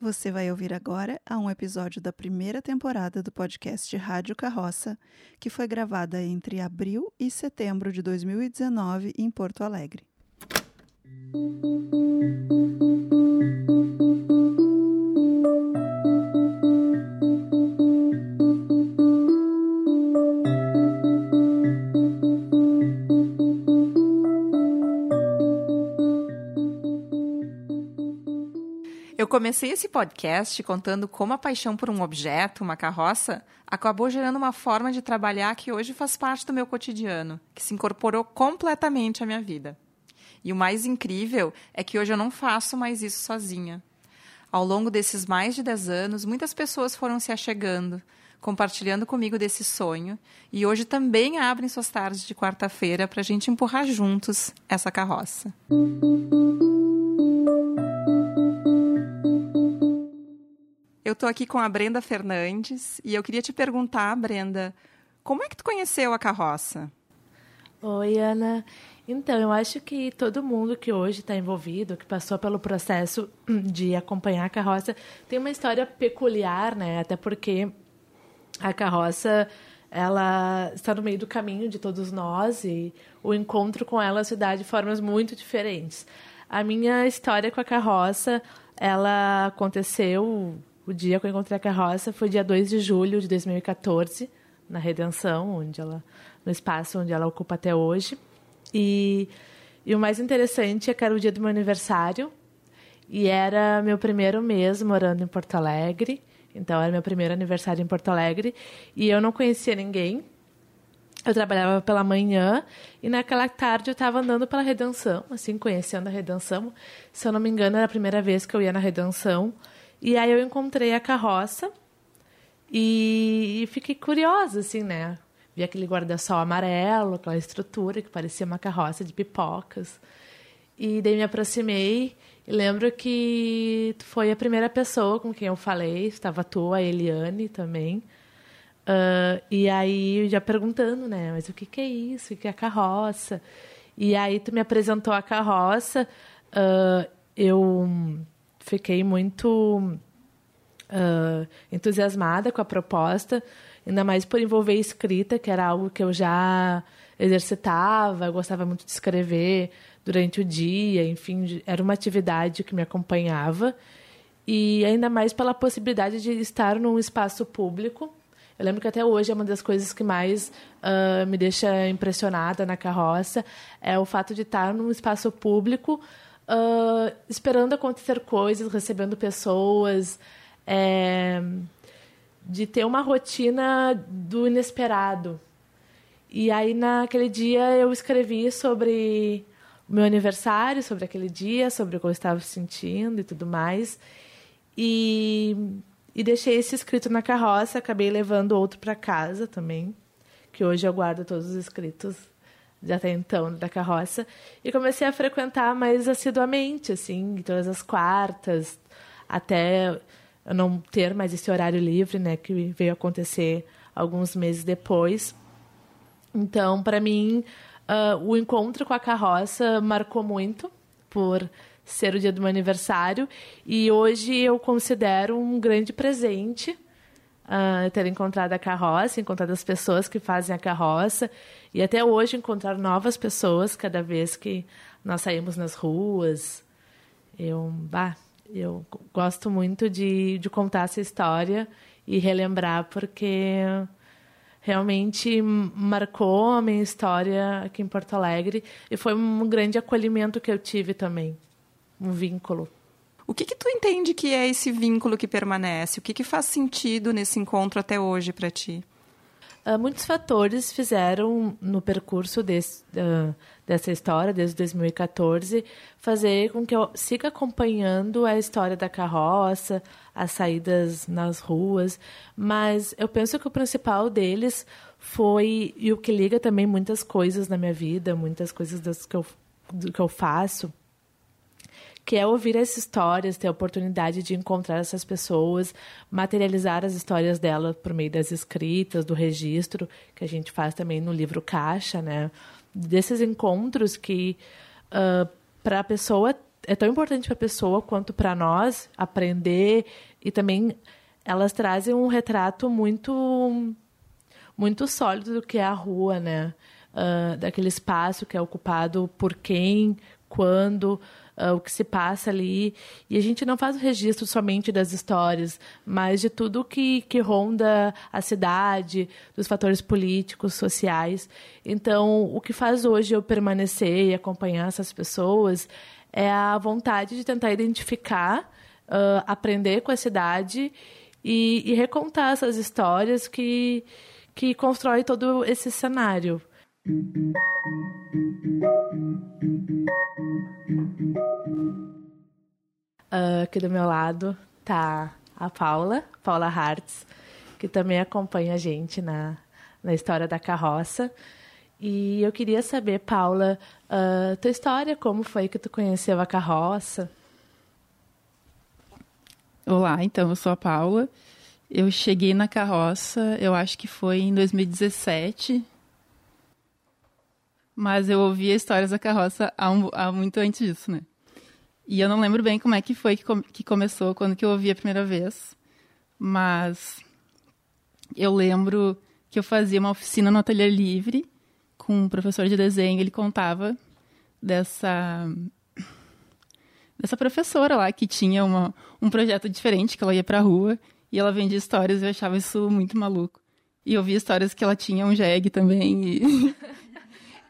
Você vai ouvir agora a um episódio da primeira temporada do podcast Rádio Carroça, que foi gravada entre abril e setembro de 2019 em Porto Alegre. Comecei esse podcast contando como a paixão por um objeto, uma carroça, acabou gerando uma forma de trabalhar que hoje faz parte do meu cotidiano, que se incorporou completamente à minha vida. E o mais incrível é que hoje eu não faço mais isso sozinha. Ao longo desses mais de 10 anos, muitas pessoas foram se achegando, compartilhando comigo desse sonho, e hoje também abrem suas tardes de quarta-feira para a gente empurrar juntos essa carroça. Eu estou aqui com a Brenda Fernandes e eu queria te perguntar, Brenda, como é que tu conheceu a carroça? Oi, Ana. Então, eu acho que todo mundo que hoje está envolvido, que passou pelo processo de acompanhar a carroça, tem uma história peculiar, né? Até porque a carroça ela está no meio do caminho de todos nós e o encontro com ela se dá de formas muito diferentes. A minha história com a carroça, ela aconteceu o dia que eu encontrei a carroça foi dia 2 de julho de 2014, na Redenção, onde ela, no espaço onde ela ocupa até hoje. E, e o mais interessante é que era o dia do meu aniversário e era meu primeiro mês morando em Porto Alegre. Então era meu primeiro aniversário em Porto Alegre e eu não conhecia ninguém. Eu trabalhava pela manhã e naquela tarde eu estava andando pela Redenção, assim, conhecendo a Redenção. Se eu não me engano, era a primeira vez que eu ia na Redenção. E aí eu encontrei a carroça e, fiquei curiosa, assim, né? Vi aquele guarda-sol amarelo, aquela estrutura que parecia uma carroça de pipocas. E daí me aproximei e lembro que tu foi a primeira pessoa com quem eu falei, estava tu, a Eliane também. Uh, e aí já perguntando, né, mas o que, que é isso? O que é a carroça? E aí tu me apresentou a carroça, uh, eu fiquei muito uh, entusiasmada com a proposta, ainda mais por envolver escrita, que era algo que eu já exercitava, gostava muito de escrever durante o dia, enfim, era uma atividade que me acompanhava. E ainda mais pela possibilidade de estar num espaço público. Eu lembro que até hoje é uma das coisas que mais uh, me deixa impressionada na carroça é o fato de estar num espaço público uh, esperando acontecer coisas, recebendo pessoas, é, de ter uma rotina do inesperado. E aí, naquele dia, eu escrevi sobre o meu aniversário, sobre aquele dia, sobre o que eu estava sentindo e tudo mais. E, e deixei esse escrito na carroça, acabei levando outro para casa também, que hoje eu guardo todos os escritos de até então da carroça. E comecei a frequentar mais assiduamente assim todas as quartas até eu não ter mais esse horário livre né que veio acontecer alguns meses depois. Então para mim uh, o encontro com a carroça marcou muito por ser o dia do meu aniversário. E hoje eu considero um grande presente uh, ter encontrado a carroça, encontrado as pessoas que fazem a carroça e até hoje encontrar novas pessoas cada vez que nós saímos nas ruas. Eu, bah, eu gosto muito de, de contar essa história e relembrar porque realmente marcou a minha história aqui em Porto Alegre e foi um grande acolhimento que eu tive também, um vínculo. O que, que tu entende que é esse vínculo que permanece? O que, que faz sentido nesse encontro até hoje para ti? Uh, muitos fatores fizeram no percurso desse, uh, dessa história, desde 2014, fazer com que eu siga acompanhando a história da carroça, as saídas nas ruas, mas eu penso que o principal deles foi, e o que liga também muitas coisas na minha vida, muitas coisas das que eu, do que eu faço, que é ouvir essas histórias, ter a oportunidade de encontrar essas pessoas, materializar as histórias delas por meio das escritas, do registro, que a gente faz também no livro Caixa, né? Desses encontros que, uh, para a pessoa é tão importante para a pessoa quanto para nós aprender e também elas trazem um retrato muito muito sólido do que é a rua, né? Uh, daquele espaço que é ocupado por quem, quando, uh, o que se passa ali. E a gente não faz o registro somente das histórias, mas de tudo que, que ronda a cidade, dos fatores políticos, sociais. Então, o que faz hoje eu permanecer e acompanhar essas pessoas é a vontade de tentar identificar, uh, aprender com a cidade e, e recontar essas histórias que, que constrói todo esse cenário. Uh, aqui do meu lado tá a Paula, Paula Hartz, que também acompanha a gente na, na história da carroça. E eu queria saber, Paula, uh, tua história, como foi que tu conheceu a carroça? Olá, então eu sou a Paula. Eu cheguei na carroça, eu acho que foi em 2017. Mas eu ouvia histórias da carroça há, um, há muito antes disso, né? E eu não lembro bem como é que foi que, com, que começou, quando que eu ouvi a primeira vez. Mas eu lembro que eu fazia uma oficina no Ateliê Livre com um professor de desenho. Ele contava dessa dessa professora lá que tinha uma, um projeto diferente, que ela ia pra rua e ela vendia histórias e eu achava isso muito maluco. E eu via histórias que ela tinha um jegue também. E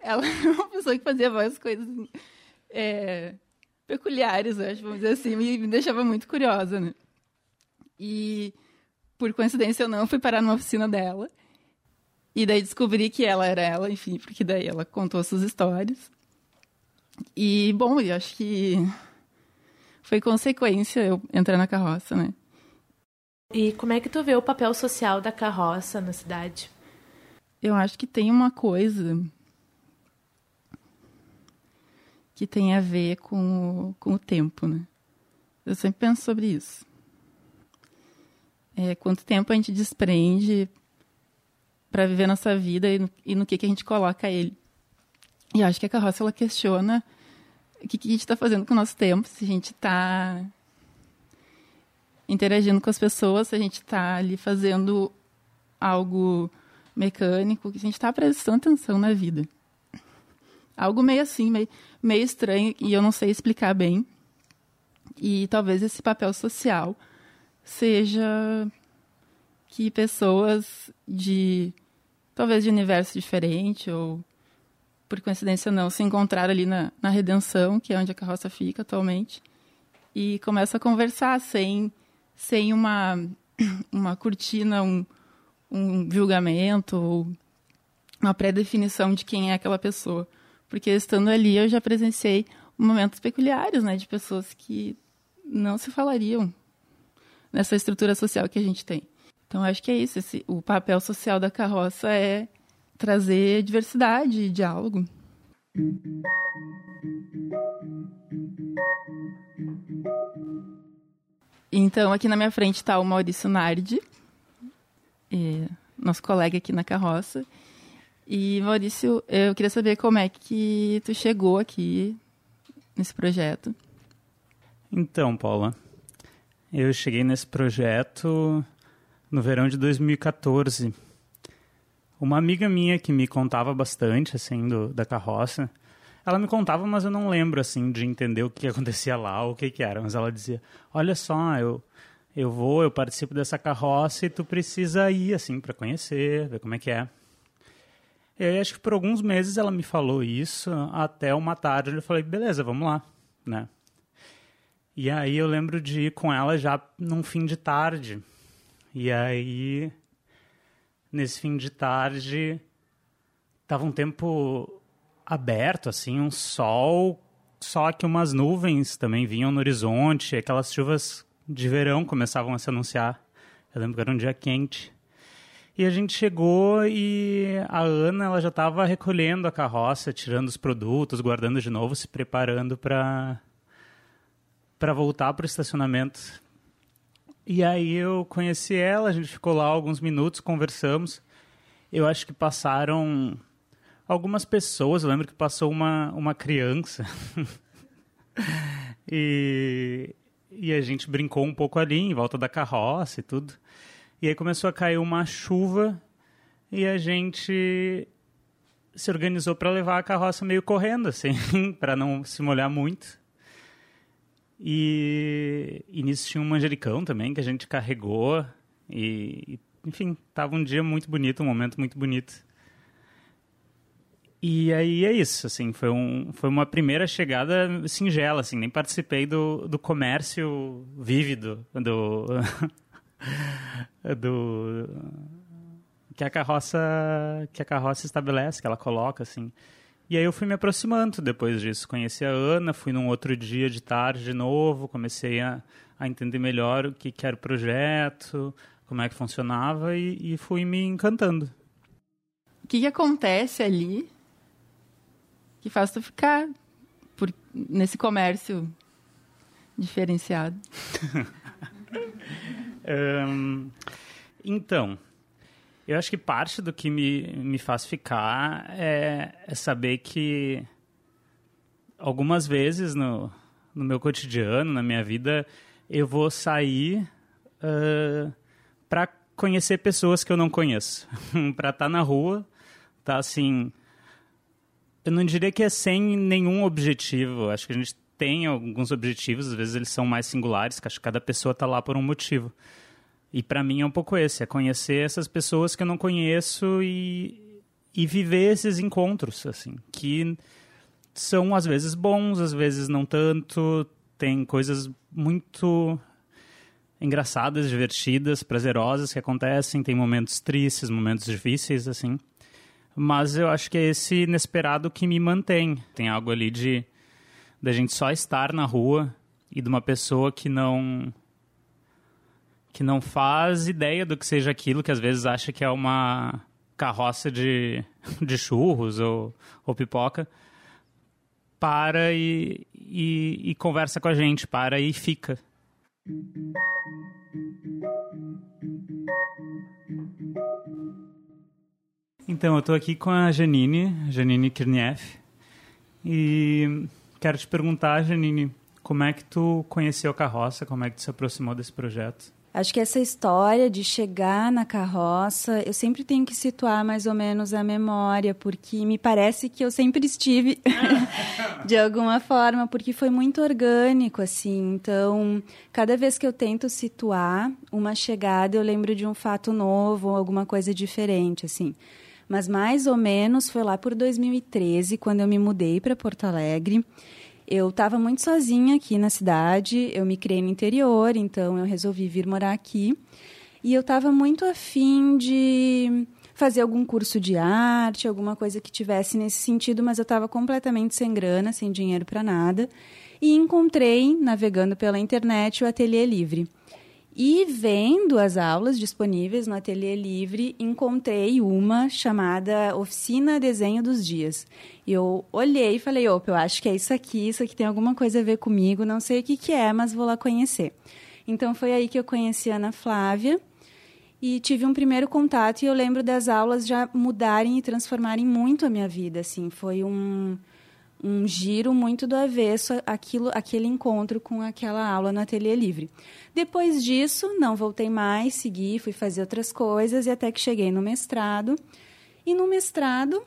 ela é uma pessoa que fazia várias coisas é, peculiares, acho, vamos dizer assim, e me deixava muito curiosa, né? E, por coincidência ou não, fui parar numa oficina dela. E daí descobri que ela era ela, enfim, porque daí ela contou suas histórias. E, bom, eu acho que foi consequência eu entrar na carroça, né? E como é que tu vê o papel social da carroça na cidade? Eu acho que tem uma coisa que tem a ver com o, com o tempo, né? Eu sempre penso sobre isso. É, quanto tempo a gente desprende para viver nossa vida e no, e no, que, que a gente coloca ele. E acho que a carroça ela questiona o que, que a gente está fazendo com o nosso tempo, se a gente está interagindo com as pessoas, se a gente está ali fazendo algo mecânico, se a gente está prestando atenção na vida. Algo meio assim, meio, meio estranho, e eu não sei explicar bem. E talvez esse papel social seja que pessoas de talvez de universo diferente ou por coincidência não se encontraram ali na, na redenção que é onde a carroça fica atualmente e começa a conversar sem sem uma uma cortina um, um julgamento ou uma pré-definição de quem é aquela pessoa porque estando ali eu já presenciei momentos peculiares, né, de pessoas que não se falariam nessa estrutura social que a gente tem. Então acho que é isso, esse, o papel social da carroça é trazer diversidade e diálogo. Então, aqui na minha frente está o Maurício Nardi, nosso colega aqui na carroça. E Maurício, eu queria saber como é que tu chegou aqui nesse projeto. Então, Paula, eu cheguei nesse projeto no verão de 2014. Uma amiga minha que me contava bastante, assim, do, da carroça, ela me contava, mas eu não lembro, assim, de entender o que acontecia lá, o que que era. Mas ela dizia, olha só, eu, eu vou, eu participo dessa carroça e tu precisa ir, assim, para conhecer, ver como é que é. E aí, acho que por alguns meses ela me falou isso, até uma tarde eu falei, beleza, vamos lá, né? E aí eu lembro de ir com ela já num fim de tarde. E aí, nesse fim de tarde, tava um tempo aberto, assim, um sol, só que umas nuvens também vinham no horizonte, aquelas chuvas de verão começavam a se anunciar. Eu lembro que era um dia quente. E a gente chegou e a Ana ela já estava recolhendo a carroça, tirando os produtos, guardando de novo, se preparando para para voltar para o estacionamento. E aí eu conheci ela, a gente ficou lá alguns minutos, conversamos. Eu acho que passaram algumas pessoas, eu lembro que passou uma, uma criança. e, e a gente brincou um pouco ali em volta da carroça e tudo. E aí começou a cair uma chuva e a gente se organizou para levar a carroça meio correndo, assim, para não se molhar muito. E, e nisso tinha um manjericão também que a gente carregou. E, enfim, tava um dia muito bonito, um momento muito bonito. E aí é isso, assim, foi, um, foi uma primeira chegada singela, assim, nem participei do, do comércio vívido, do, do que a carroça que a carroça estabelece, que ela coloca, assim. E aí eu fui me aproximando depois disso, conheci a Ana, fui num outro dia de tarde de novo, comecei a, a entender melhor o que, que era o projeto, como é que funcionava e, e fui me encantando. O que, que acontece ali que faz tu ficar por, nesse comércio diferenciado? um, então, eu acho que parte do que me, me faz ficar é, é saber que algumas vezes no, no meu cotidiano, na minha vida, eu vou sair uh, para conhecer pessoas que eu não conheço. para estar tá na rua, tá assim eu não diria que é sem nenhum objetivo. Acho que a gente tem alguns objetivos, às vezes eles são mais singulares, que acho que cada pessoa está lá por um motivo. E para mim é um pouco esse, é conhecer essas pessoas que eu não conheço e, e viver esses encontros, assim, que são às vezes bons, às vezes não tanto, tem coisas muito engraçadas, divertidas, prazerosas que acontecem, tem momentos tristes, momentos difíceis, assim. Mas eu acho que é esse inesperado que me mantém. Tem algo ali de da gente só estar na rua e de uma pessoa que não que não faz ideia do que seja aquilo, que às vezes acha que é uma carroça de, de churros ou, ou pipoca, para e, e, e conversa com a gente, para e fica. Então, eu estou aqui com a Janine, Janine Kirnieff, e quero te perguntar, Janine, como é que tu conheceu a carroça, como é que tu se aproximou desse projeto? Acho que essa história de chegar na carroça, eu sempre tenho que situar mais ou menos a memória, porque me parece que eu sempre estive de alguma forma, porque foi muito orgânico, assim. Então, cada vez que eu tento situar uma chegada, eu lembro de um fato novo, alguma coisa diferente, assim mas mais ou menos foi lá por 2013, quando eu me mudei para Porto Alegre. Eu estava muito sozinha aqui na cidade, eu me criei no interior, então eu resolvi vir morar aqui. E eu estava muito afim de fazer algum curso de arte, alguma coisa que tivesse nesse sentido, mas eu estava completamente sem grana, sem dinheiro para nada. E encontrei, navegando pela internet, o Ateliê Livre. E vendo as aulas disponíveis no Ateliê Livre, encontrei uma chamada Oficina Desenho dos Dias. E eu olhei e falei, opa, eu acho que é isso aqui, isso aqui tem alguma coisa a ver comigo, não sei o que, que é, mas vou lá conhecer. Então foi aí que eu conheci a Ana Flávia e tive um primeiro contato e eu lembro das aulas já mudarem e transformarem muito a minha vida, assim, foi um um giro muito do avesso aquilo, aquele encontro com aquela aula no Ateliê Livre. Depois disso, não voltei mais, segui, fui fazer outras coisas e até que cheguei no mestrado. E no mestrado,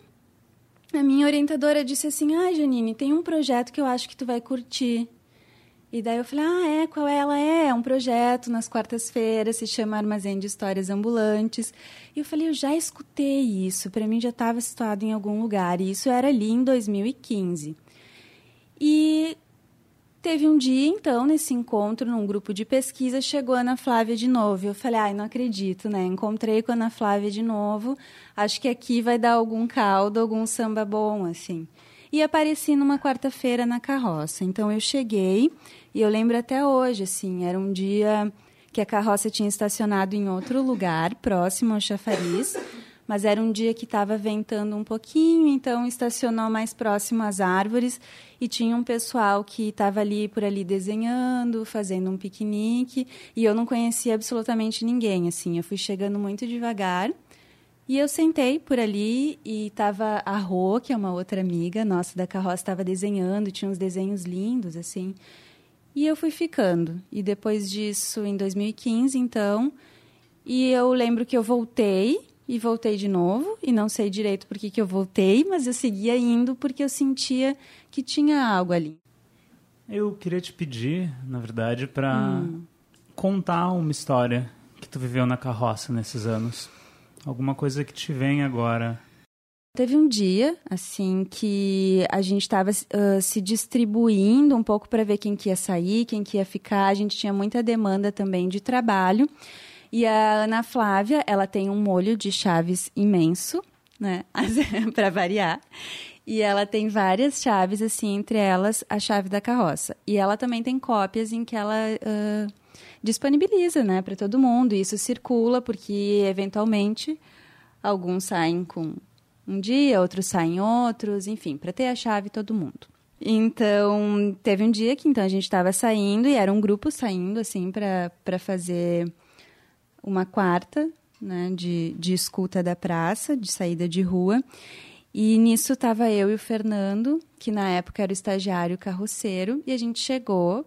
a minha orientadora disse assim: "Ah, Janine, tem um projeto que eu acho que tu vai curtir". E daí eu falei, ah, é, qual é? Ela é, é um projeto nas quartas-feiras, se chama Armazém de Histórias Ambulantes. E eu falei, eu já escutei isso, para mim já estava situado em algum lugar. E isso era ali em 2015. E teve um dia, então, nesse encontro, num grupo de pesquisa, chegou a Ana Flávia de novo. Eu falei, ai, não acredito, né? Encontrei com a Ana Flávia de novo. Acho que aqui vai dar algum caldo, algum samba bom, assim. E apareci numa quarta-feira na carroça. Então eu cheguei e eu lembro até hoje, assim, era um dia que a carroça tinha estacionado em outro lugar, próximo ao chafariz, mas era um dia que estava ventando um pouquinho, então estacionou mais próximo às árvores e tinha um pessoal que estava ali por ali desenhando, fazendo um piquenique, e eu não conhecia absolutamente ninguém, assim, eu fui chegando muito devagar E eu sentei por ali e tava a Rô, que é uma outra amiga nossa da carroça, estava desenhando, tinha uns desenhos lindos, assim. E eu fui ficando. E depois disso, em 2015, então, e eu lembro que eu voltei e voltei de novo, e não sei direito por que, que eu voltei, mas eu seguia indo porque eu sentia que tinha algo ali. Eu queria te pedir, na verdade, para hum. contar uma história que tu viveu na carroça nesses anos. Alguma coisa que te vem agora. Teve um dia, assim, que a gente estava uh, se distribuindo um pouco para ver quem que ia sair, quem que ia ficar. A gente tinha muita demanda também de trabalho. E a Ana Flávia, ela tem um molho de chaves imenso, né? para variar. E ela tem várias chaves, assim, entre elas a chave da carroça. E ela também tem cópias em que ela uh, disponibiliza, né, para todo mundo. Isso circula porque, eventualmente, alguns saem com um dia, outros saem outros, enfim, para ter a chave todo mundo. Então, teve um dia que então a gente estava saindo e era um grupo saindo assim para fazer uma quarta, né, de, de escuta da praça, de saída de rua. E nisso estava eu e o Fernando, que na época era o estagiário carroceiro, e a gente chegou,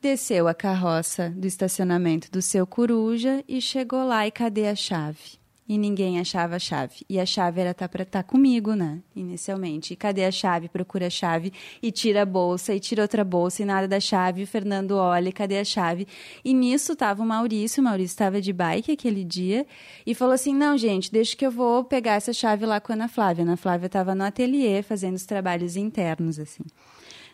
desceu a carroça do estacionamento do seu coruja e chegou lá e cadê a chave? e ninguém achava a chave. E a chave era tá para estar tá comigo, né? Inicialmente. E cadê a chave? Procura a chave e tira a bolsa e tira outra bolsa e nada da chave. E o Fernando olha, cadê a chave? E nisso tava o Maurício, o Maurício estava de bike aquele dia e falou assim: "Não, gente, deixa que eu vou pegar essa chave lá com a Ana Flávia". A Ana Flávia estava no ateliê fazendo os trabalhos internos assim.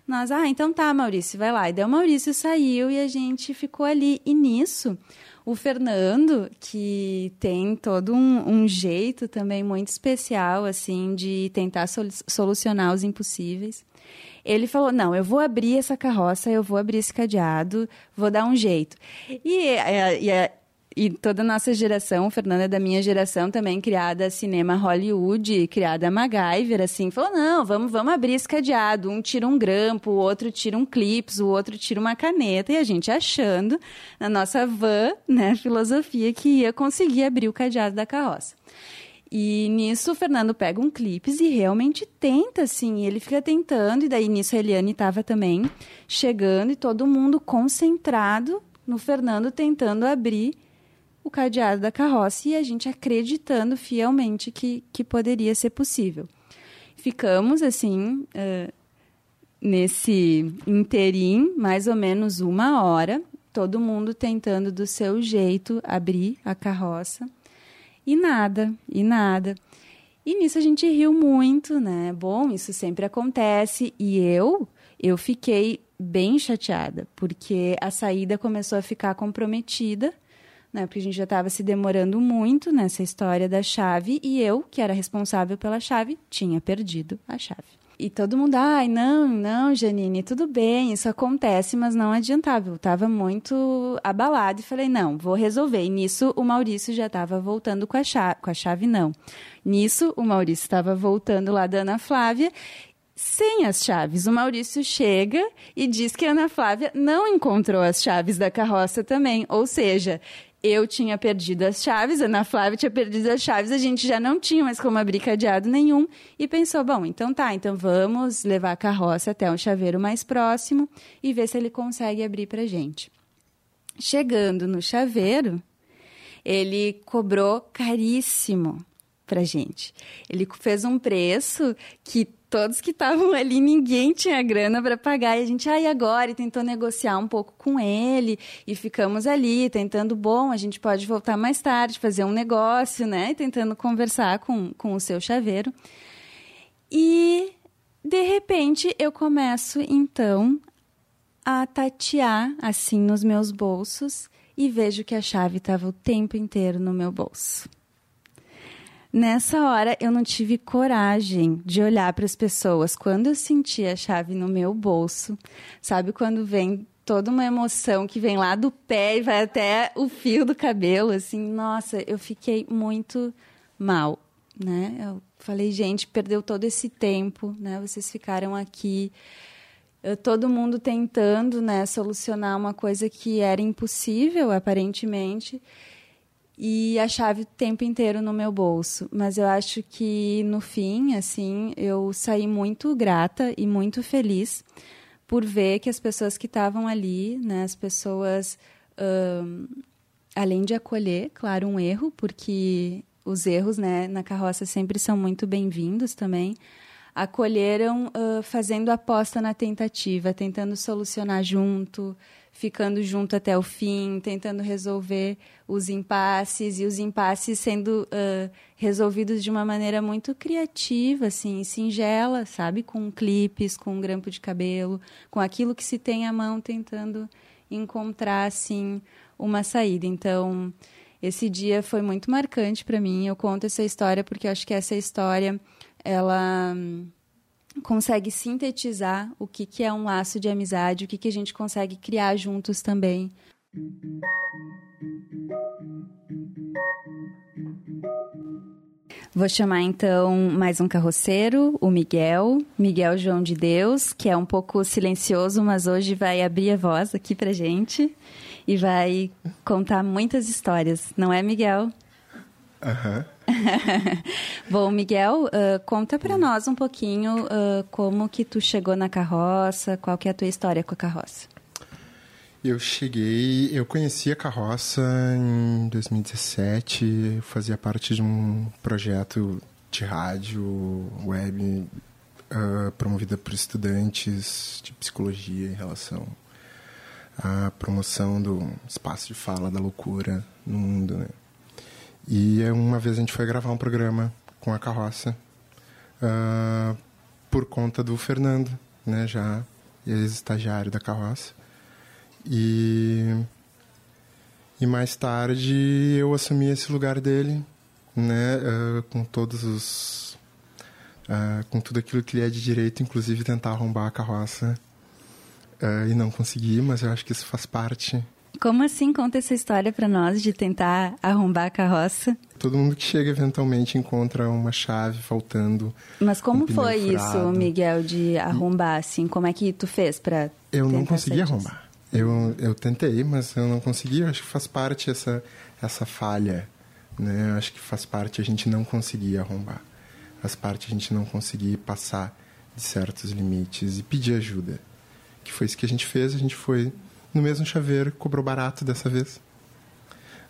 Nós, ah, então tá, Maurício, vai lá. E daí o Maurício saiu e a gente ficou ali. E nisso, o Fernando, que tem todo um, um jeito também muito especial, assim, de tentar solucionar os impossíveis. Ele falou: Não, eu vou abrir essa carroça, eu vou abrir esse cadeado, vou dar um jeito. E, e, e e toda a nossa geração, Fernanda é da minha geração também, criada cinema Hollywood, criada MacGyver, assim, falou, não, vamos, vamos abrir cadeado. Um tira um grampo, o outro tira um clips, o outro tira uma caneta, e a gente achando, na nossa van, né, filosofia, que ia conseguir abrir o cadeado da carroça. E nisso o Fernando pega um clipes e realmente tenta, assim. Ele fica tentando, e daí nisso a Eliane estava também chegando e todo mundo concentrado no Fernando tentando abrir o cadeado da carroça e a gente acreditando fielmente que, que poderia ser possível. Ficamos assim, uh, nesse interim, mais ou menos uma hora, todo mundo tentando do seu jeito abrir a carroça. E nada, e nada. E nisso a gente riu muito, né? Bom, isso sempre acontece. E eu, eu fiquei bem chateada, porque a saída começou a ficar comprometida né? Porque a gente já estava se demorando muito nessa história da chave e eu, que era responsável pela chave, tinha perdido a chave. E todo mundo, ai, não, não, Janine, tudo bem, isso acontece, mas não adiantava. Eu estava muito abalado e falei, não, vou resolver. E nisso o Maurício já estava voltando com a chave, com a chave não. Nisso o Maurício estava voltando lá da Ana Flávia sem as chaves. O Maurício chega e diz que a Ana Flávia não encontrou as chaves da carroça também. Ou seja, eu tinha perdido as chaves, Ana Flávia tinha perdido as chaves, a gente já não tinha mais como abrir cadeado nenhum e pensou, bom, então tá, então vamos levar a carroça até um chaveiro mais próximo e ver se ele consegue abrir pra gente. Chegando no chaveiro, ele cobrou caríssimo pra gente. Ele fez um preço que todos que estavam ali, ninguém tinha grana para pagar. E a gente, aí ah, agora? E tentou negociar um pouco com ele. E ficamos ali, tentando, bom, a gente pode voltar mais tarde, fazer um negócio, né? E tentando conversar com, com o seu chaveiro. E, de repente, eu começo, então, a tatear, assim, nos meus bolsos. E vejo que a chave estava o tempo inteiro no meu bolso. Nessa hora eu não tive coragem de olhar para as pessoas. Quando eu senti a chave no meu bolso, sabe quando vem toda uma emoção que vem lá do pé e vai até o fio do cabelo, assim, nossa, eu fiquei muito mal, né? Eu falei, gente, perdeu todo esse tempo, né? Vocês ficaram aqui todo mundo tentando, né, solucionar uma coisa que era impossível aparentemente. E a chave o tempo inteiro no meu bolso. Mas eu acho que no fim, assim, eu saí muito grata e muito feliz por ver que as pessoas que estavam ali, né, as pessoas, além de acolher, claro, um erro, porque os erros, né, na carroça sempre são muito bem-vindos também, acolheram uh, fazendo aposta na tentativa, tentando solucionar junto, ficando junto até o fim, tentando resolver os impasses e os impasses sendo uh, resolvidos de uma maneira muito criativa, assim, singela, sabe, com clipes, com um grampo de cabelo, com aquilo que se tem à mão, tentando encontrar assim uma saída. Então, esse dia foi muito marcante para mim. Eu conto essa história porque eu acho que essa história ela consegue sintetizar o que, que é um laço de amizade, o que, que a gente consegue criar juntos também. Vou chamar então mais um carroceiro, o Miguel, Miguel João de Deus, que é um pouco silencioso, mas hoje vai abrir a voz aqui pra gente e vai contar muitas histórias, não é, Miguel? Aham. Bom, Miguel, uh, conta para nós um pouquinho uh, como que tu chegou na carroça, qual que é a tua história com a carroça. Eu cheguei, eu conheci a carroça em 2017, fazia parte de um projeto de rádio web uh, promovida por estudantes de psicologia em relação à promoção do espaço de fala da loucura no mundo, né? E uma vez a gente foi gravar um programa com a carroça uh, por conta do Fernando, né, já ex-estagiário da carroça. E, e mais tarde eu assumi esse lugar dele, né, uh, com todos os. Uh, com tudo aquilo que ele é de direito, inclusive tentar arrombar a carroça. e não consegui, mas eu acho que isso faz parte como assim? Conta essa história para nós de tentar arrombar a carroça. Todo mundo que chega eventualmente encontra uma chave faltando. Mas como um foi isso, Miguel, de arrombar assim? Como é que tu fez para Eu não consegui arrombar. Eu, eu tentei, mas eu não consegui. Eu acho que faz parte essa essa falha, né? Eu acho que faz parte a gente não conseguir arrombar. Faz parte a gente não conseguir passar de certos limites e pedir ajuda. Que foi isso que a gente fez, a gente foi no mesmo chaveiro, cobrou barato dessa vez.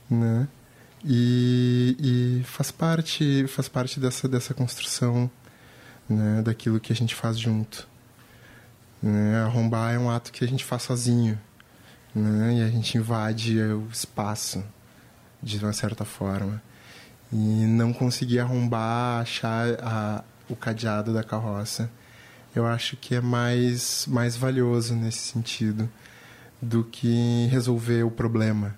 Né? E, e faz parte faz parte dessa, dessa construção né? daquilo que a gente faz junto. Né? Arrombar é um ato que a gente faz sozinho. Né? E a gente invade o espaço de uma certa forma. E não conseguir arrombar, achar a, o cadeado da carroça, eu acho que é mais, mais valioso nesse sentido do que resolver o problema.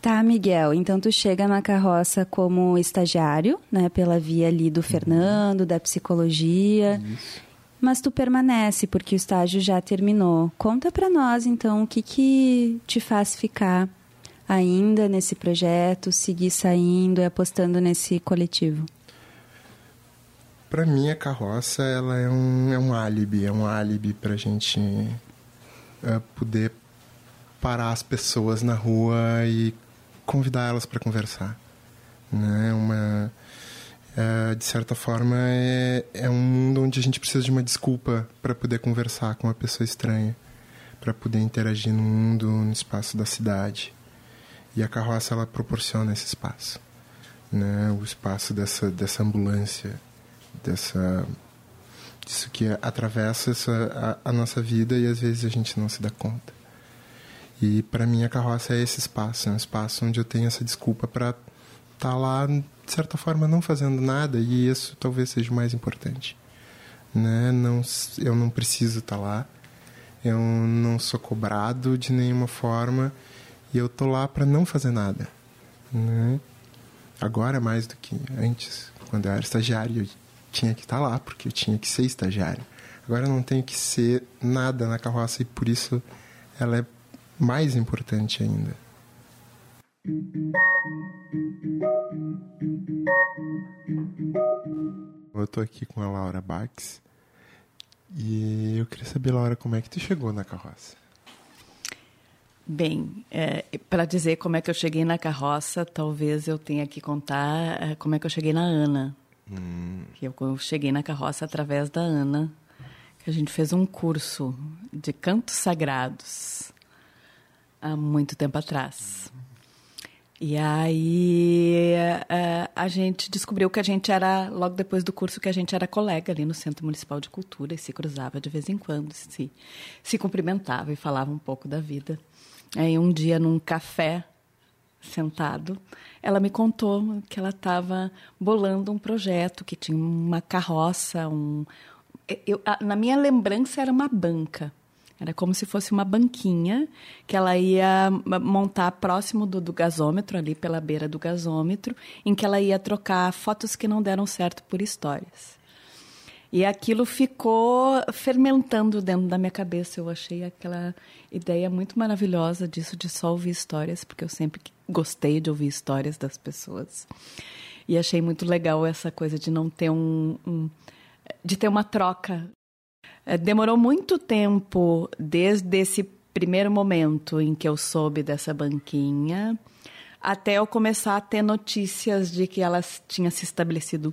Tá, Miguel. Então tu chega na carroça como estagiário, né, pela via ali do Fernando, da psicologia. Isso. Mas tu permanece porque o estágio já terminou. Conta para nós então o que que te faz ficar ainda nesse projeto, seguir saindo e apostando nesse coletivo. Para mim a carroça ela é um, é um álibi, é um álibi para gente uh, poder parar as pessoas na rua e convidar elas para conversar. Né? Uma, é, de certa forma, é, é um mundo onde a gente precisa de uma desculpa para poder conversar com uma pessoa estranha, para poder interagir no mundo, no espaço da cidade. E a carroça ela proporciona esse espaço, né? O espaço dessa dessa ambulância, dessa disso que atravessa essa, a, a nossa vida e às vezes a gente não se dá conta. E para mim a carroça é esse espaço, é um espaço onde eu tenho essa desculpa para estar tá lá, de certa forma, não fazendo nada, e isso talvez seja o mais importante. Né? Não, eu não preciso estar tá lá, eu não sou cobrado de nenhuma forma, e eu tô lá para não fazer nada. Né? Agora mais do que antes, quando eu era estagiário, eu tinha que estar tá lá, porque eu tinha que ser estagiário. Agora eu não tenho que ser nada na carroça, e por isso ela é mais importante ainda. Eu estou aqui com a Laura Bax e eu queria saber, Laura, como é que tu chegou na carroça? Bem, é, para dizer como é que eu cheguei na carroça, talvez eu tenha que contar é, como é que eu cheguei na Ana. Hum. Eu, eu cheguei na carroça através da Ana, que a gente fez um curso de cantos sagrados há muito tempo atrás. E aí é, a gente descobriu que a gente era, logo depois do curso, que a gente era colega ali no Centro Municipal de Cultura e se cruzava de vez em quando, se, se cumprimentava e falava um pouco da vida. Aí um dia, num café, sentado, ela me contou que ela estava bolando um projeto que tinha uma carroça, um... Eu, na minha lembrança era uma banca era como se fosse uma banquinha que ela ia montar próximo do, do, gasômetro, ali pela beira do gasômetro, em que ela ia trocar fotos que não deram certo por histórias. E aquilo ficou fermentando dentro da minha cabeça. Eu achei aquela ideia muito maravilhosa disso, de só ouvir histórias, porque eu sempre gostei de ouvir histórias das pessoas. E achei muito legal essa coisa de não ter um, um de ter uma troca demorou muito tempo desde esse primeiro momento em que eu soube dessa banquinha até eu começar a ter notícias de que ela tinha se estabelecido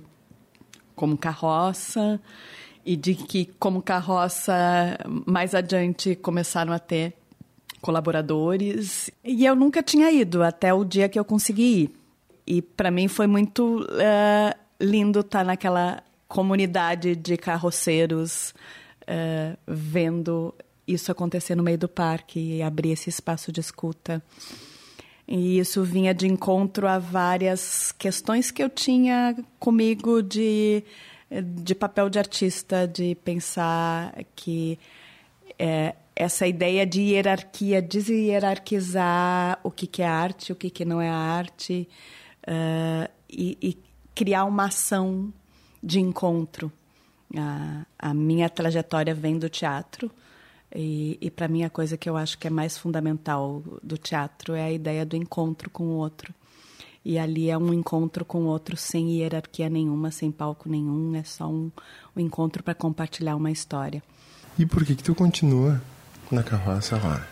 como carroça e de que como carroça mais adiante começaram a ter colaboradores. E eu nunca tinha ido até o dia que eu consegui ir. E para mim foi muito uh, lindo estar naquela comunidade de carroceiros uh, vendo isso acontecer no meio do parque e abrir esse espaço de escuta. E isso vinha de encontro a várias questões que eu tinha comigo de, de papel de artista, de pensar que é, essa ideia de hierarquia, deshierarquizar o que, que é arte, o que, que não é arte, uh, e, e criar uma ação de encontro. A, a minha trajetória vem do teatro. E, e para mim, a coisa que eu acho que é mais fundamental do teatro é a ideia do encontro com o outro. E ali é um encontro com o outro sem hierarquia nenhuma, sem palco nenhum. É só um, um encontro para compartilhar uma história. E por que, que tu continua na carroça lá?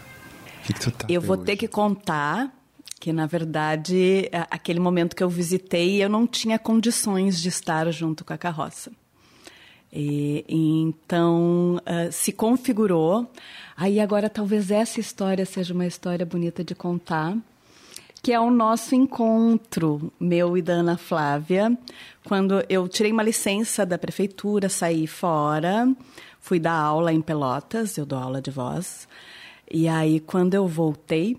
Que que tá eu vou hoje? ter que contar que, na verdade, aquele momento que eu visitei, eu não tinha condições de estar junto com a carroça. E, então, uh, se configurou. Aí agora talvez essa história seja uma história bonita de contar, que é o nosso encontro, meu e da Ana Flávia, quando eu tirei uma licença da prefeitura, saí fora, fui dar aula em Pelotas, eu dou aula de voz. E aí, quando eu voltei,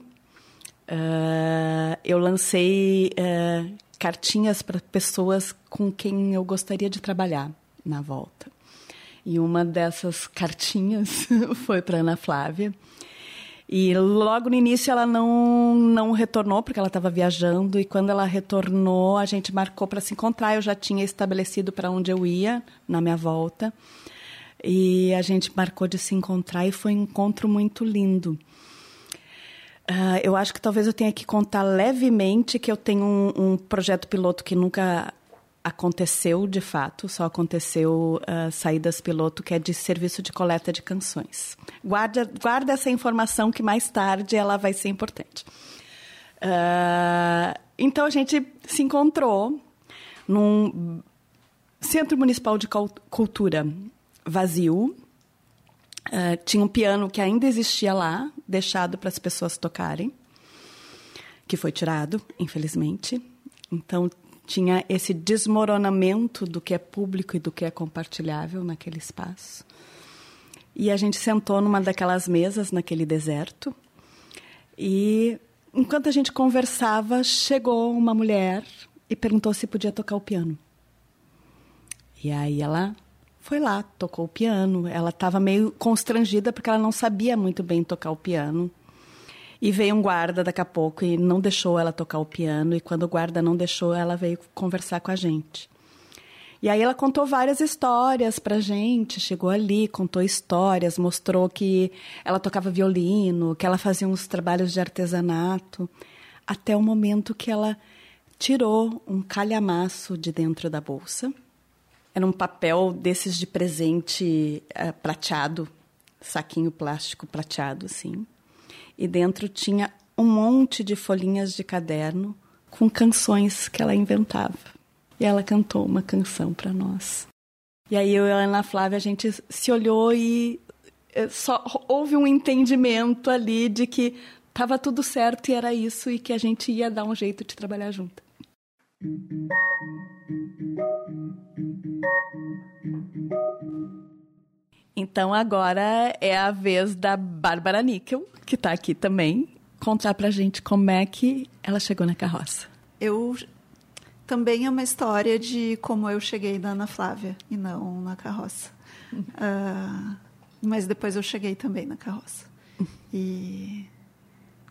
uh, eu lancei uh, cartinhas para pessoas com quem eu gostaria de trabalhar na volta. E uma dessas cartinhas foi para Ana Flávia. E logo no início ela não, não retornou, porque ela estava viajando. E quando ela retornou, a gente marcou para se encontrar. Eu já tinha estabelecido para onde eu ia na minha volta. E a gente marcou de se encontrar e foi um encontro muito lindo. Uh, eu acho que talvez eu tenha que contar levemente que eu tenho um, um projeto piloto que nunca aconteceu de fato, só aconteceu uh, saídas piloto, que é de serviço de coleta de canções. Guarda, guarda essa informação que mais tarde ela vai ser importante. Uh, então a gente se encontrou num Centro Municipal de Cultura vazio. Uh, tinha um piano que ainda existia lá, deixado para as pessoas tocarem, que foi tirado, infelizmente. Então tinha esse desmoronamento do que é público e do que é compartilhável naquele espaço. E a gente sentou numa daquelas mesas naquele deserto. E enquanto a gente conversava, chegou uma mulher e perguntou se podia tocar o piano. E aí ela foi lá, tocou o piano. Ela estava meio constrangida porque ela não sabia muito bem tocar o piano. E veio um guarda daqui a pouco e não deixou ela tocar o piano. E quando o guarda não deixou, ela veio conversar com a gente. E aí ela contou várias histórias pra gente, chegou ali, contou histórias, mostrou que ela tocava violino, que ela fazia uns trabalhos de artesanato, até o momento que ela tirou um calhamaço de dentro da bolsa. Era um papel desses de presente uh, prateado, saquinho plástico prateado, assim e dentro tinha um monte de folhinhas de caderno com canções que ela inventava. E ela cantou uma canção para nós. E aí eu e a Ana Flávia, a gente se olhou e eh, só houve um entendimento ali de que estava tudo certo e era isso e que a gente ia dar um jeito de trabalhar junto. Então agora é a vez da Bárbara Níquel, que está aqui também, contar pra gente como é que ela chegou na carroça. Eu também é uma história de como eu cheguei na Ana Flávia e não na carroça. Uh, mas depois eu cheguei também na carroça. E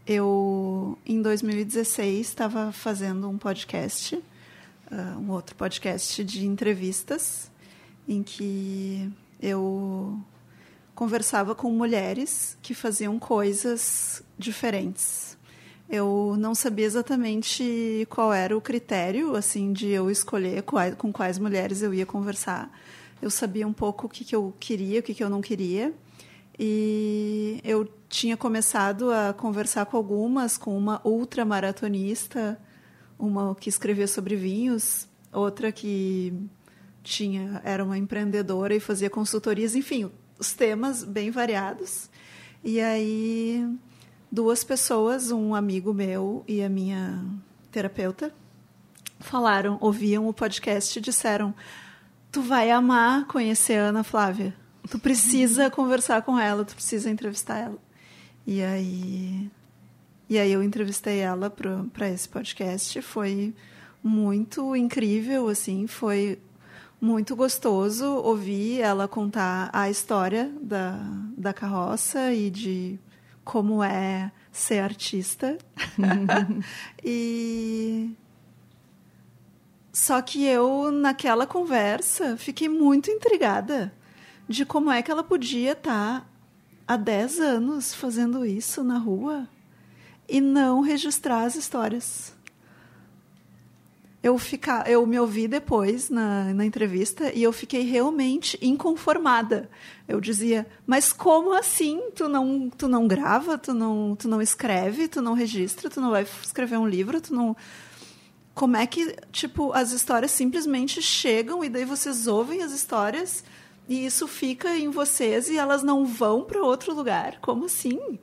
eu, em 2016, estava fazendo um podcast, uh, um outro podcast de entrevistas, em que eu conversava com mulheres que faziam coisas diferentes. Eu não sabia exatamente qual era o critério, assim, de eu escolher com quais mulheres eu ia conversar. Eu sabia um pouco o que, que eu queria, o que, que eu não queria. E eu tinha começado a conversar com algumas, com uma ultramaratonista, uma que escrevia sobre vinhos, outra que tinha era uma empreendedora e fazia consultorias, enfim, os temas bem variados. E aí duas pessoas, um amigo meu e a minha terapeuta, falaram, ouviam o podcast e disseram: "Tu vai amar conhecer a Ana Flávia. Tu precisa conversar com ela, tu precisa entrevistar ela". E aí e aí eu entrevistei ela para esse podcast, foi muito incrível assim, foi muito gostoso ouvir ela contar a história da, da carroça e de como é ser artista. e só que eu naquela conversa fiquei muito intrigada de como é que ela podia estar há 10 anos fazendo isso na rua e não registrar as histórias eu, ficar, eu me ouvi depois na, na entrevista e eu fiquei realmente inconformada. Eu dizia, mas como assim? Tu não, tu não grava, tu não, tu não escreve, tu não registra, tu não vai escrever um livro, tu não. Como é que, tipo, as histórias simplesmente chegam e daí vocês ouvem as histórias e isso fica em vocês e elas não vão para outro lugar? Como assim?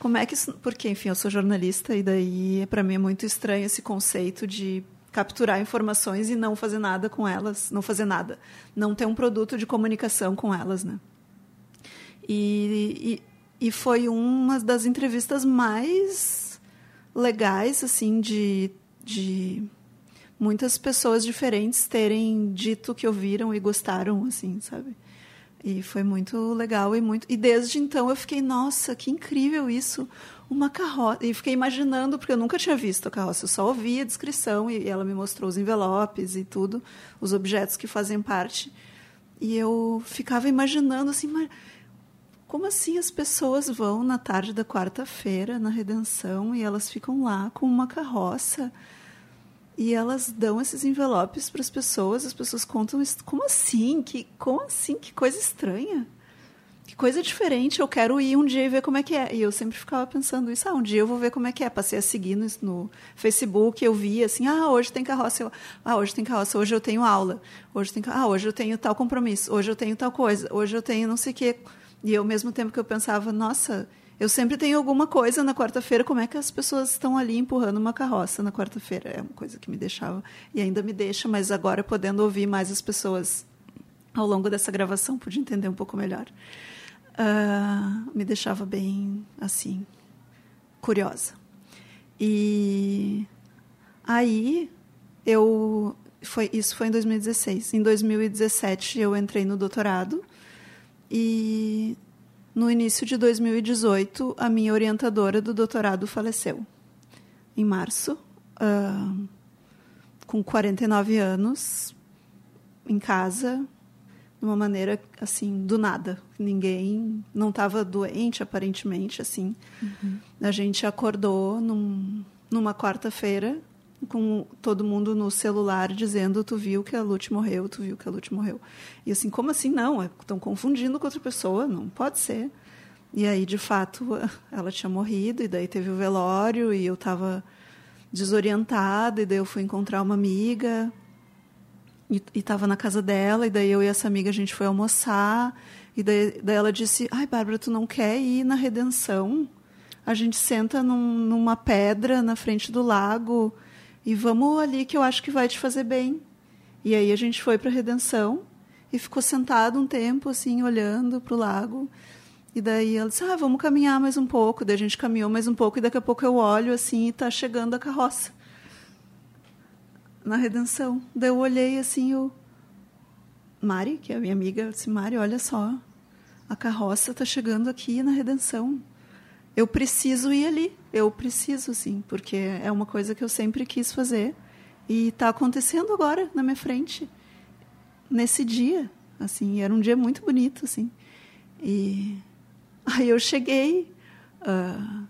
Como é que isso... Porque, enfim, eu sou jornalista e daí para mim é muito estranho esse conceito de capturar informações e não fazer nada com elas, não fazer nada, não ter um produto de comunicação com elas, né? E, e, e foi uma das entrevistas mais legais, assim, de, de muitas pessoas diferentes terem dito que ouviram e gostaram, assim, sabe? E foi muito legal e muito. E desde então eu fiquei, nossa, que incrível isso! uma carroça. E fiquei imaginando, porque eu nunca tinha visto a carroça, eu só ouvi a descrição e ela me mostrou os envelopes e tudo, os objetos que fazem parte. E eu ficava imaginando assim, mas como assim as pessoas vão na tarde da quarta-feira na Redenção e elas ficam lá com uma carroça e elas dão esses envelopes para as pessoas, as pessoas contam isso. Como assim? Que, como assim? Que coisa estranha que coisa diferente, eu quero ir um dia e ver como é que é. E eu sempre ficava pensando isso, ah, um dia eu vou ver como é que é. Passei a seguir no, no Facebook, eu via assim, ah, hoje tem carroça, eu, ah, hoje tem carroça, hoje eu tenho aula, hoje tem, ah, hoje eu tenho tal compromisso, hoje eu tenho tal coisa, hoje eu tenho não sei o quê. E ao mesmo tempo que eu pensava, nossa, eu sempre tenho alguma coisa na quarta-feira, como é que as pessoas estão ali empurrando uma carroça na quarta-feira? É uma coisa que me deixava, e ainda me deixa, mas agora podendo ouvir mais as pessoas ao longo dessa gravação, pude entender um pouco melhor uh, me deixava bem assim curiosa. E aí eu foi isso foi em 2016. Em 2017 eu entrei no doutorado e no início de 2018 a minha orientadora do doutorado faleceu. Em março, uh, com 49 anos, em casa, de uma maneira assim do nada. Ninguém não estava doente aparentemente assim. Uhum. a gente acordou num, numa quarta-feira com todo mundo no celular dizendo tu viu que a Lute morreu tu viu que a Lute morreu. E assim como assim? Não estão confundindo com outra pessoa? Não pode ser. E aí, de fato, ela tinha morrido, e daí teve o velório, e eu estava desorientada, e daí eu fui encontrar uma amiga, e estava na casa dela, e daí eu e essa amiga a gente foi almoçar, e daí, daí ela disse: Ai, Bárbara, tu não quer ir na redenção? A gente senta num, numa pedra na frente do lago e vamos ali que eu acho que vai te fazer bem. E aí a gente foi para a redenção e ficou sentado um tempo, assim, olhando para o lago. E daí ela disse, ah, vamos caminhar mais um pouco. Daí a gente caminhou mais um pouco e daqui a pouco eu olho, assim, e está chegando a carroça. Na redenção. Daí eu olhei, assim, o... Mari, que é a minha amiga, disse, Mari, olha só, a carroça está chegando aqui na redenção. Eu preciso ir ali, eu preciso, sim, porque é uma coisa que eu sempre quis fazer e está acontecendo agora na minha frente nesse dia, assim, era um dia muito bonito, assim. E aí eu cheguei, uh,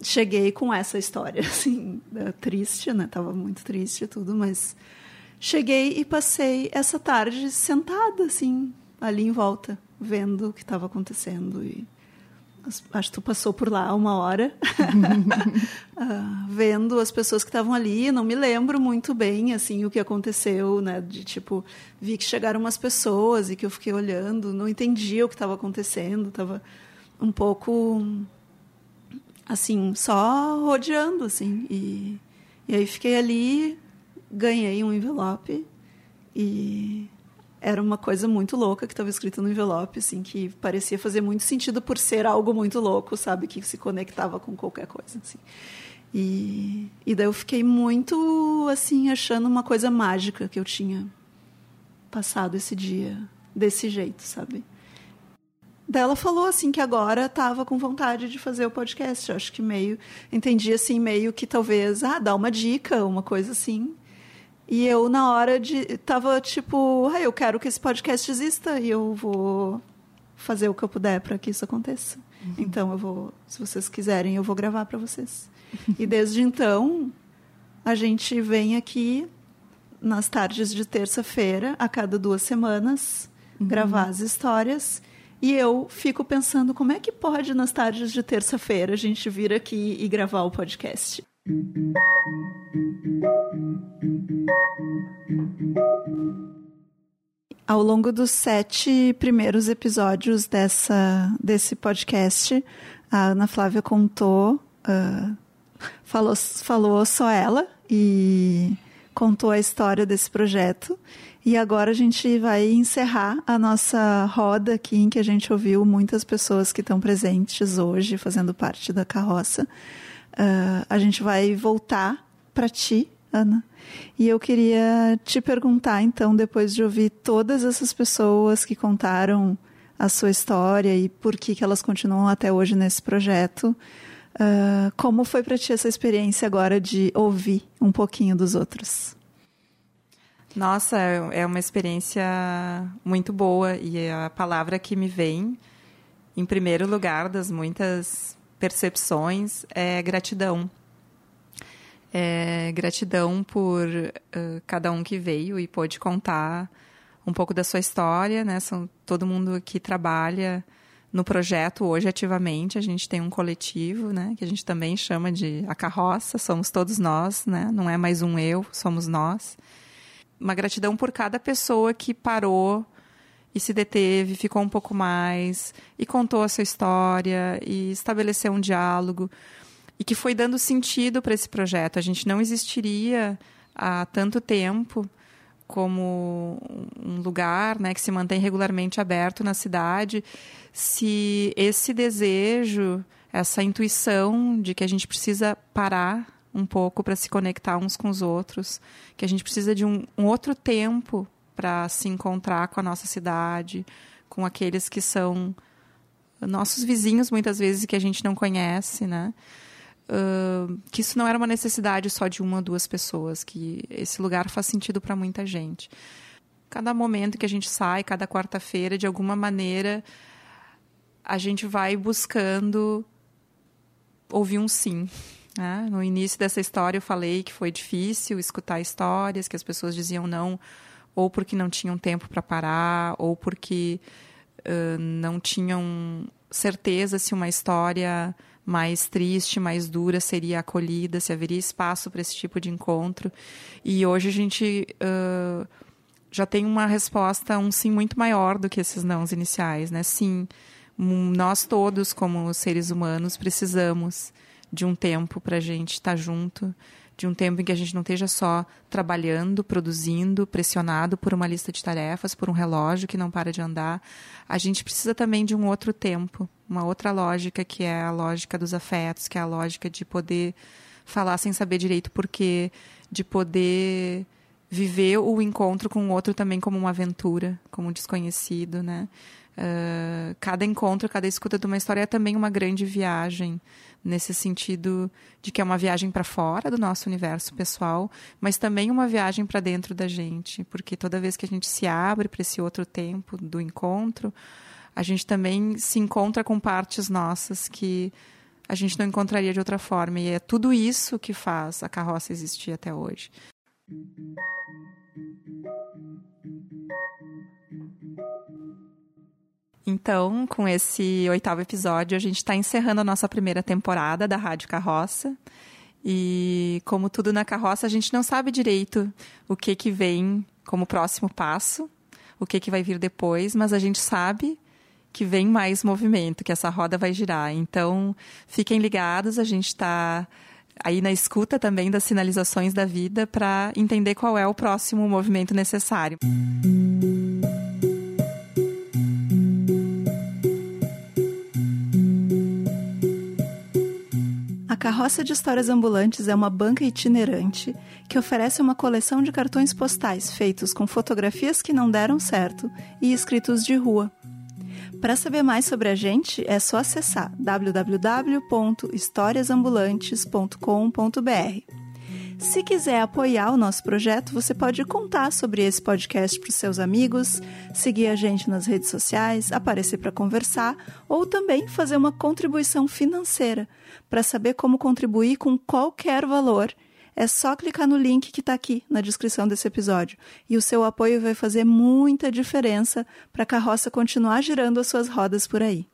cheguei com essa história, assim, triste, né? Tava muito triste tudo, mas cheguei e passei essa tarde sentada, assim, ali em volta, vendo o que estava acontecendo e acho que tu passou por lá uma hora, uh, vendo as pessoas que estavam ali. Não me lembro muito bem assim o que aconteceu, né? De tipo, vi que chegaram umas pessoas e que eu fiquei olhando, não entendia o que estava acontecendo, estava um pouco assim, só rodeando assim. E, e aí fiquei ali, ganhei um envelope e era uma coisa muito louca que estava escrita no envelope, assim, que parecia fazer muito sentido por ser algo muito louco, sabe, que se conectava com qualquer coisa, assim. E, e daí eu fiquei muito, assim, achando uma coisa mágica que eu tinha passado esse dia desse jeito, sabe? Daí ela falou assim que agora estava com vontade de fazer o podcast. Eu acho que meio entendi assim meio que talvez ah dar uma dica, uma coisa assim. E eu, na hora de. Tava tipo, ah, eu quero que esse podcast exista e eu vou fazer o que eu puder para que isso aconteça. Uhum. Então, eu vou. Se vocês quiserem, eu vou gravar para vocês. e desde então, a gente vem aqui nas tardes de terça-feira, a cada duas semanas, uhum. gravar as histórias. E eu fico pensando como é que pode, nas tardes de terça-feira, a gente vir aqui e gravar o podcast. Ao longo dos sete primeiros episódios dessa, desse podcast, a Ana Flávia contou, uh, falou, falou só ela e contou a história desse projeto. E agora a gente vai encerrar a nossa roda aqui, em que a gente ouviu muitas pessoas que estão presentes hoje, fazendo parte da carroça. Uh, a gente vai voltar para ti, Ana. E eu queria te perguntar, então, depois de ouvir todas essas pessoas que contaram a sua história e por que, que elas continuam até hoje nesse projeto, uh, como foi para ti essa experiência agora de ouvir um pouquinho dos outros? Nossa, é uma experiência muito boa e a palavra que me vem, em primeiro lugar das muitas percepções é gratidão. É gratidão por uh, cada um que veio e pôde contar um pouco da sua história, né? São todo mundo que trabalha no projeto hoje ativamente. A gente tem um coletivo, né? Que a gente também chama de a carroça. Somos todos nós, né? Não é mais um eu, somos nós. Uma gratidão por cada pessoa que parou e se deteve, ficou um pouco mais e contou a sua história e estabeleceu um diálogo e que foi dando sentido para esse projeto. A gente não existiria há tanto tempo como um lugar né, que se mantém regularmente aberto na cidade se esse desejo, essa intuição de que a gente precisa parar um pouco para se conectar uns com os outros, que a gente precisa de um, um outro tempo para se encontrar com a nossa cidade, com aqueles que são nossos vizinhos muitas vezes que a gente não conhece, né? Uh, que isso não era uma necessidade só de uma ou duas pessoas, que esse lugar faz sentido para muita gente. Cada momento que a gente sai, cada quarta-feira, de alguma maneira, a gente vai buscando ouvir um sim. Né? No início dessa história, eu falei que foi difícil escutar histórias, que as pessoas diziam não ou porque não tinham tempo para parar, ou porque uh, não tinham certeza se uma história mais triste, mais dura seria acolhida, se haveria espaço para esse tipo de encontro. E hoje a gente uh, já tem uma resposta, um sim muito maior do que esses nãos iniciais, né? Sim, nós todos, como seres humanos, precisamos de um tempo para a gente estar tá junto, de um tempo em que a gente não esteja só trabalhando, produzindo, pressionado por uma lista de tarefas, por um relógio que não para de andar. A gente precisa também de um outro tempo, uma outra lógica, que é a lógica dos afetos, que é a lógica de poder falar sem saber direito porquê, de poder viver o encontro com o outro também como uma aventura, como um desconhecido, né? Uh, cada encontro, cada escuta de uma história é também uma grande viagem, nesse sentido de que é uma viagem para fora do nosso universo pessoal, mas também uma viagem para dentro da gente, porque toda vez que a gente se abre para esse outro tempo do encontro, a gente também se encontra com partes nossas que a gente não encontraria de outra forma. E é tudo isso que faz a carroça existir até hoje. Então, com esse oitavo episódio, a gente está encerrando a nossa primeira temporada da Rádio Carroça. E como tudo na carroça, a gente não sabe direito o que, que vem como próximo passo, o que, que vai vir depois, mas a gente sabe que vem mais movimento, que essa roda vai girar. Então, fiquem ligados, a gente está aí na escuta também das sinalizações da vida para entender qual é o próximo movimento necessário. A Carroça de Histórias Ambulantes é uma banca itinerante que oferece uma coleção de cartões postais feitos com fotografias que não deram certo e escritos de rua. Para saber mais sobre a gente, é só acessar www.historiasambulantes.com.br. Se quiser apoiar o nosso projeto, você pode contar sobre esse podcast para os seus amigos, seguir a gente nas redes sociais, aparecer para conversar ou também fazer uma contribuição financeira. Para saber como contribuir com qualquer valor, é só clicar no link que está aqui na descrição desse episódio. E o seu apoio vai fazer muita diferença para a carroça continuar girando as suas rodas por aí.